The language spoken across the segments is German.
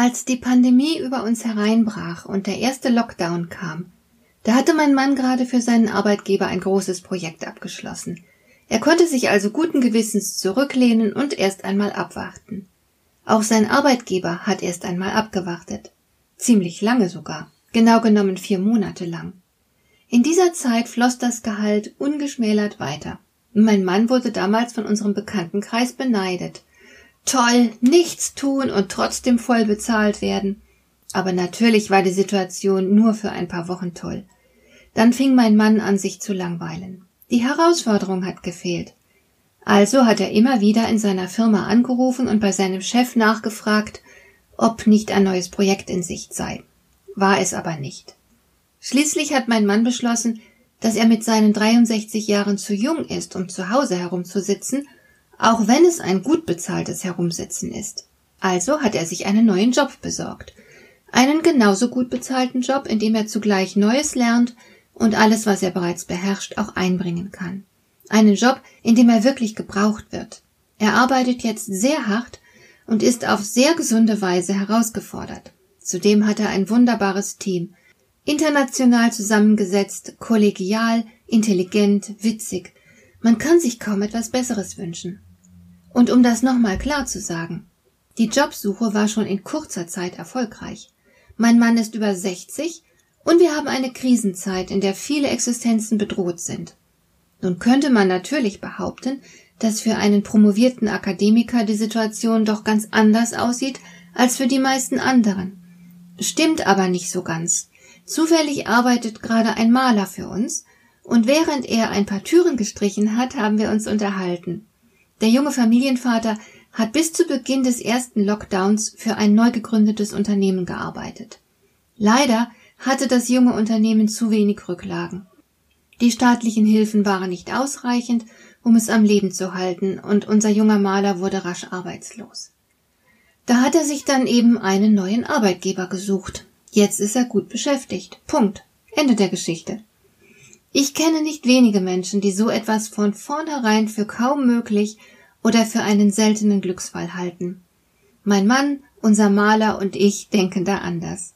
Als die Pandemie über uns hereinbrach und der erste Lockdown kam, da hatte mein Mann gerade für seinen Arbeitgeber ein großes Projekt abgeschlossen. Er konnte sich also guten Gewissens zurücklehnen und erst einmal abwarten. Auch sein Arbeitgeber hat erst einmal abgewartet. Ziemlich lange sogar, genau genommen vier Monate lang. In dieser Zeit floss das Gehalt ungeschmälert weiter. Mein Mann wurde damals von unserem Bekanntenkreis beneidet. Toll, nichts tun und trotzdem voll bezahlt werden. Aber natürlich war die Situation nur für ein paar Wochen toll. Dann fing mein Mann an, sich zu langweilen. Die Herausforderung hat gefehlt. Also hat er immer wieder in seiner Firma angerufen und bei seinem Chef nachgefragt, ob nicht ein neues Projekt in Sicht sei. War es aber nicht. Schließlich hat mein Mann beschlossen, dass er mit seinen 63 Jahren zu jung ist, um zu Hause herumzusitzen auch wenn es ein gut bezahltes Herumsitzen ist. Also hat er sich einen neuen Job besorgt. Einen genauso gut bezahlten Job, in dem er zugleich Neues lernt und alles, was er bereits beherrscht, auch einbringen kann. Einen Job, in dem er wirklich gebraucht wird. Er arbeitet jetzt sehr hart und ist auf sehr gesunde Weise herausgefordert. Zudem hat er ein wunderbares Team. International zusammengesetzt, kollegial, intelligent, witzig. Man kann sich kaum etwas Besseres wünschen. Und um das nochmal klar zu sagen, die Jobsuche war schon in kurzer Zeit erfolgreich. Mein Mann ist über 60 und wir haben eine Krisenzeit, in der viele Existenzen bedroht sind. Nun könnte man natürlich behaupten, dass für einen promovierten Akademiker die Situation doch ganz anders aussieht als für die meisten anderen. Stimmt aber nicht so ganz. Zufällig arbeitet gerade ein Maler für uns, und während er ein paar Türen gestrichen hat, haben wir uns unterhalten. Der junge Familienvater hat bis zu Beginn des ersten Lockdowns für ein neu gegründetes Unternehmen gearbeitet. Leider hatte das junge Unternehmen zu wenig Rücklagen. Die staatlichen Hilfen waren nicht ausreichend, um es am Leben zu halten, und unser junger Maler wurde rasch arbeitslos. Da hat er sich dann eben einen neuen Arbeitgeber gesucht. Jetzt ist er gut beschäftigt. Punkt. Ende der Geschichte. Ich kenne nicht wenige Menschen, die so etwas von vornherein für kaum möglich oder für einen seltenen Glücksfall halten. Mein Mann, unser Maler und ich denken da anders.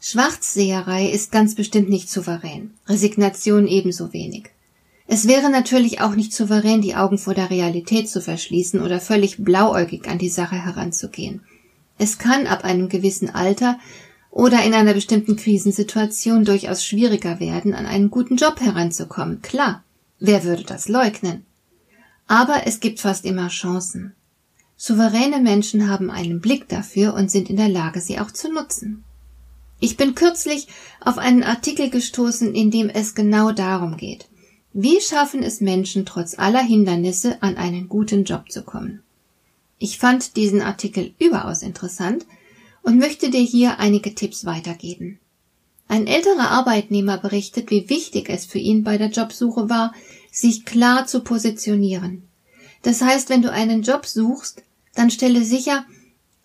Schwarzseherei ist ganz bestimmt nicht souverän, Resignation ebenso wenig. Es wäre natürlich auch nicht souverän, die Augen vor der Realität zu verschließen oder völlig blauäugig an die Sache heranzugehen. Es kann ab einem gewissen Alter oder in einer bestimmten Krisensituation durchaus schwieriger werden, an einen guten Job heranzukommen. Klar, wer würde das leugnen? Aber es gibt fast immer Chancen. Souveräne Menschen haben einen Blick dafür und sind in der Lage, sie auch zu nutzen. Ich bin kürzlich auf einen Artikel gestoßen, in dem es genau darum geht. Wie schaffen es Menschen, trotz aller Hindernisse an einen guten Job zu kommen? Ich fand diesen Artikel überaus interessant und möchte dir hier einige Tipps weitergeben. Ein älterer Arbeitnehmer berichtet, wie wichtig es für ihn bei der Jobsuche war, sich klar zu positionieren. Das heißt, wenn du einen Job suchst, dann stelle sicher,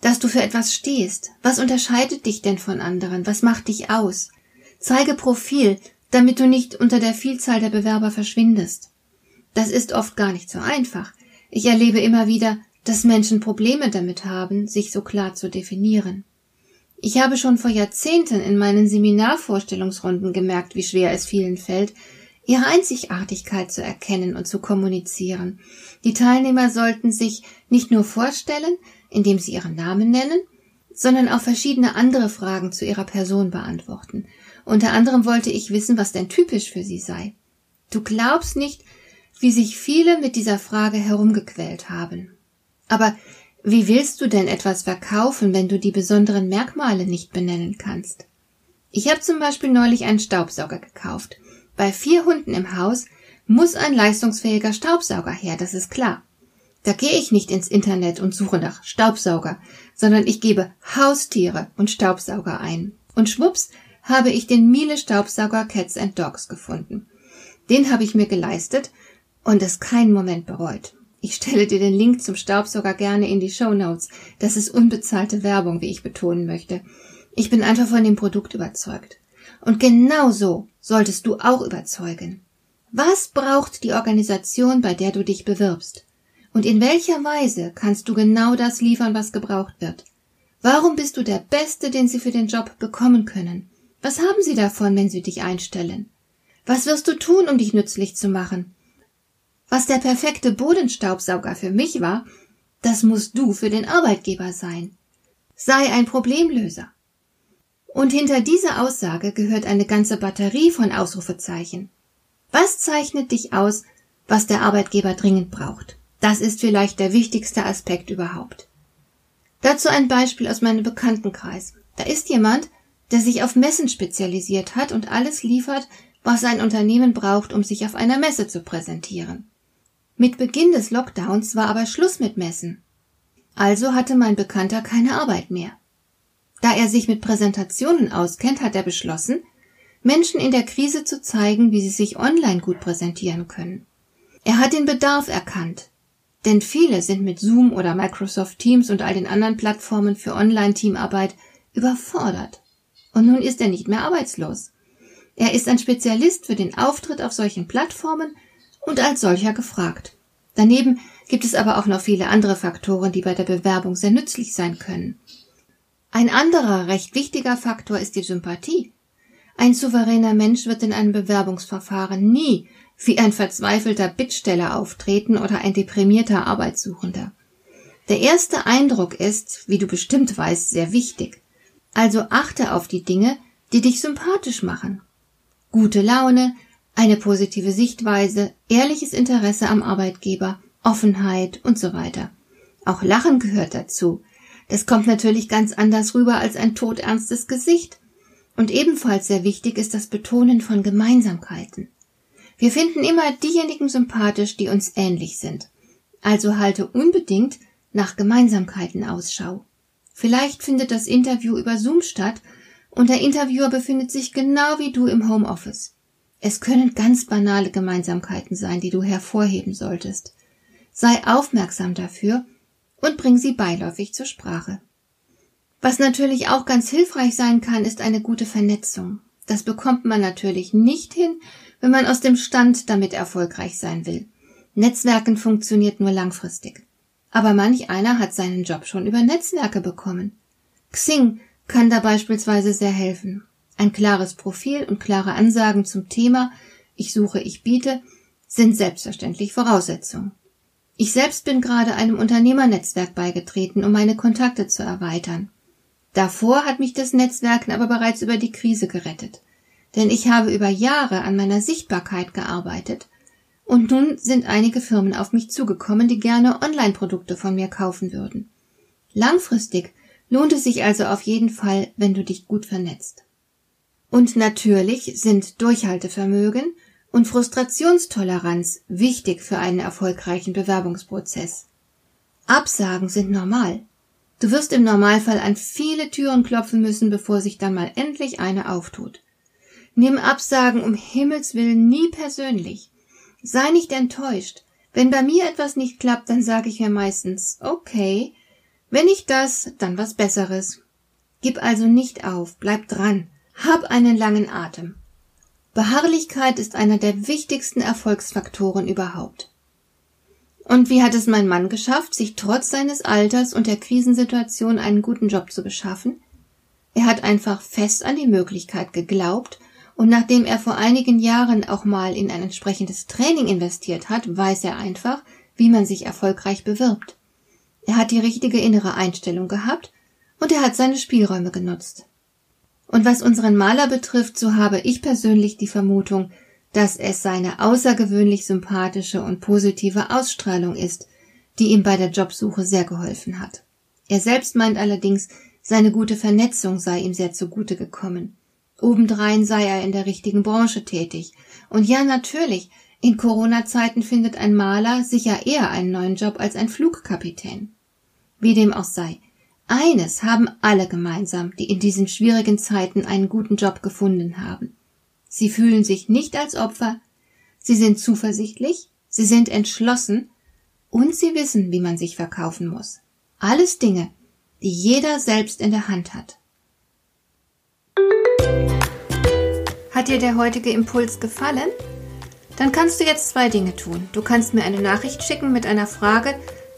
dass du für etwas stehst. Was unterscheidet dich denn von anderen? Was macht dich aus? Zeige Profil, damit du nicht unter der Vielzahl der Bewerber verschwindest. Das ist oft gar nicht so einfach. Ich erlebe immer wieder, dass Menschen Probleme damit haben, sich so klar zu definieren. Ich habe schon vor Jahrzehnten in meinen Seminarvorstellungsrunden gemerkt, wie schwer es vielen fällt, ihre Einzigartigkeit zu erkennen und zu kommunizieren. Die Teilnehmer sollten sich nicht nur vorstellen, indem sie ihren Namen nennen, sondern auch verschiedene andere Fragen zu ihrer Person beantworten. Unter anderem wollte ich wissen, was denn typisch für sie sei. Du glaubst nicht, wie sich viele mit dieser Frage herumgequält haben. Aber wie willst du denn etwas verkaufen, wenn du die besonderen Merkmale nicht benennen kannst? Ich habe zum Beispiel neulich einen Staubsauger gekauft. Bei vier Hunden im Haus muss ein leistungsfähiger Staubsauger her, das ist klar. Da gehe ich nicht ins Internet und suche nach Staubsauger, sondern ich gebe Haustiere und Staubsauger ein. Und schwupps habe ich den Miele Staubsauger Cats and Dogs gefunden. Den habe ich mir geleistet und es keinen Moment bereut. Ich stelle dir den Link zum Staubsauger gerne in die Show Notes. Das ist unbezahlte Werbung, wie ich betonen möchte. Ich bin einfach von dem Produkt überzeugt. Und genau so solltest du auch überzeugen. Was braucht die Organisation, bei der du dich bewirbst? Und in welcher Weise kannst du genau das liefern, was gebraucht wird? Warum bist du der Beste, den sie für den Job bekommen können? Was haben sie davon, wenn sie dich einstellen? Was wirst du tun, um dich nützlich zu machen? Was der perfekte Bodenstaubsauger für mich war, das musst du für den Arbeitgeber sein. Sei ein Problemlöser. Und hinter dieser Aussage gehört eine ganze Batterie von Ausrufezeichen. Was zeichnet dich aus, was der Arbeitgeber dringend braucht? Das ist vielleicht der wichtigste Aspekt überhaupt. Dazu ein Beispiel aus meinem Bekanntenkreis. Da ist jemand, der sich auf Messen spezialisiert hat und alles liefert, was ein Unternehmen braucht, um sich auf einer Messe zu präsentieren. Mit Beginn des Lockdowns war aber Schluss mit Messen. Also hatte mein Bekannter keine Arbeit mehr. Da er sich mit Präsentationen auskennt, hat er beschlossen, Menschen in der Krise zu zeigen, wie sie sich online gut präsentieren können. Er hat den Bedarf erkannt, denn viele sind mit Zoom oder Microsoft Teams und all den anderen Plattformen für Online-Teamarbeit überfordert. Und nun ist er nicht mehr arbeitslos. Er ist ein Spezialist für den Auftritt auf solchen Plattformen und als solcher gefragt. Daneben gibt es aber auch noch viele andere Faktoren, die bei der Bewerbung sehr nützlich sein können. Ein anderer recht wichtiger Faktor ist die Sympathie. Ein souveräner Mensch wird in einem Bewerbungsverfahren nie wie ein verzweifelter Bittsteller auftreten oder ein deprimierter Arbeitssuchender. Der erste Eindruck ist, wie du bestimmt weißt, sehr wichtig. Also achte auf die Dinge, die dich sympathisch machen. Gute Laune, eine positive Sichtweise, ehrliches Interesse am Arbeitgeber, Offenheit und so weiter. Auch Lachen gehört dazu. Das kommt natürlich ganz anders rüber als ein todernstes Gesicht. Und ebenfalls sehr wichtig ist das Betonen von Gemeinsamkeiten. Wir finden immer diejenigen sympathisch, die uns ähnlich sind. Also halte unbedingt nach Gemeinsamkeiten Ausschau. Vielleicht findet das Interview über Zoom statt und der Interviewer befindet sich genau wie du im Homeoffice. Es können ganz banale Gemeinsamkeiten sein, die du hervorheben solltest. Sei aufmerksam dafür und bring sie beiläufig zur Sprache. Was natürlich auch ganz hilfreich sein kann, ist eine gute Vernetzung. Das bekommt man natürlich nicht hin, wenn man aus dem Stand damit erfolgreich sein will. Netzwerken funktioniert nur langfristig. Aber manch einer hat seinen Job schon über Netzwerke bekommen. Xing kann da beispielsweise sehr helfen. Ein klares Profil und klare Ansagen zum Thema Ich suche, ich biete sind selbstverständlich Voraussetzungen. Ich selbst bin gerade einem Unternehmernetzwerk beigetreten, um meine Kontakte zu erweitern. Davor hat mich das Netzwerken aber bereits über die Krise gerettet. Denn ich habe über Jahre an meiner Sichtbarkeit gearbeitet. Und nun sind einige Firmen auf mich zugekommen, die gerne Online-Produkte von mir kaufen würden. Langfristig lohnt es sich also auf jeden Fall, wenn du dich gut vernetzt. Und natürlich sind Durchhaltevermögen und Frustrationstoleranz wichtig für einen erfolgreichen Bewerbungsprozess. Absagen sind normal. Du wirst im Normalfall an viele Türen klopfen müssen, bevor sich dann mal endlich eine auftut. Nimm Absagen um Himmels willen nie persönlich. Sei nicht enttäuscht. Wenn bei mir etwas nicht klappt, dann sage ich mir meistens, okay, wenn nicht das, dann was Besseres. Gib also nicht auf, bleib dran, hab einen langen Atem. Beharrlichkeit ist einer der wichtigsten Erfolgsfaktoren überhaupt. Und wie hat es mein Mann geschafft, sich trotz seines Alters und der Krisensituation einen guten Job zu beschaffen? Er hat einfach fest an die Möglichkeit geglaubt und nachdem er vor einigen Jahren auch mal in ein entsprechendes Training investiert hat, weiß er einfach, wie man sich erfolgreich bewirbt. Er hat die richtige innere Einstellung gehabt und er hat seine Spielräume genutzt. Und was unseren Maler betrifft, so habe ich persönlich die Vermutung, dass es seine außergewöhnlich sympathische und positive Ausstrahlung ist, die ihm bei der Jobsuche sehr geholfen hat. Er selbst meint allerdings, seine gute Vernetzung sei ihm sehr zugute gekommen. Obendrein sei er in der richtigen Branche tätig. Und ja, natürlich, In Corona-Zeiten findet ein Maler sicher eher einen neuen Job als ein Flugkapitän. Wie dem auch sei, eines haben alle gemeinsam, die in diesen schwierigen Zeiten einen guten Job gefunden haben. Sie fühlen sich nicht als Opfer, sie sind zuversichtlich, sie sind entschlossen und sie wissen, wie man sich verkaufen muss. Alles Dinge, die jeder selbst in der Hand hat. Hat dir der heutige Impuls gefallen? Dann kannst du jetzt zwei Dinge tun. Du kannst mir eine Nachricht schicken mit einer Frage,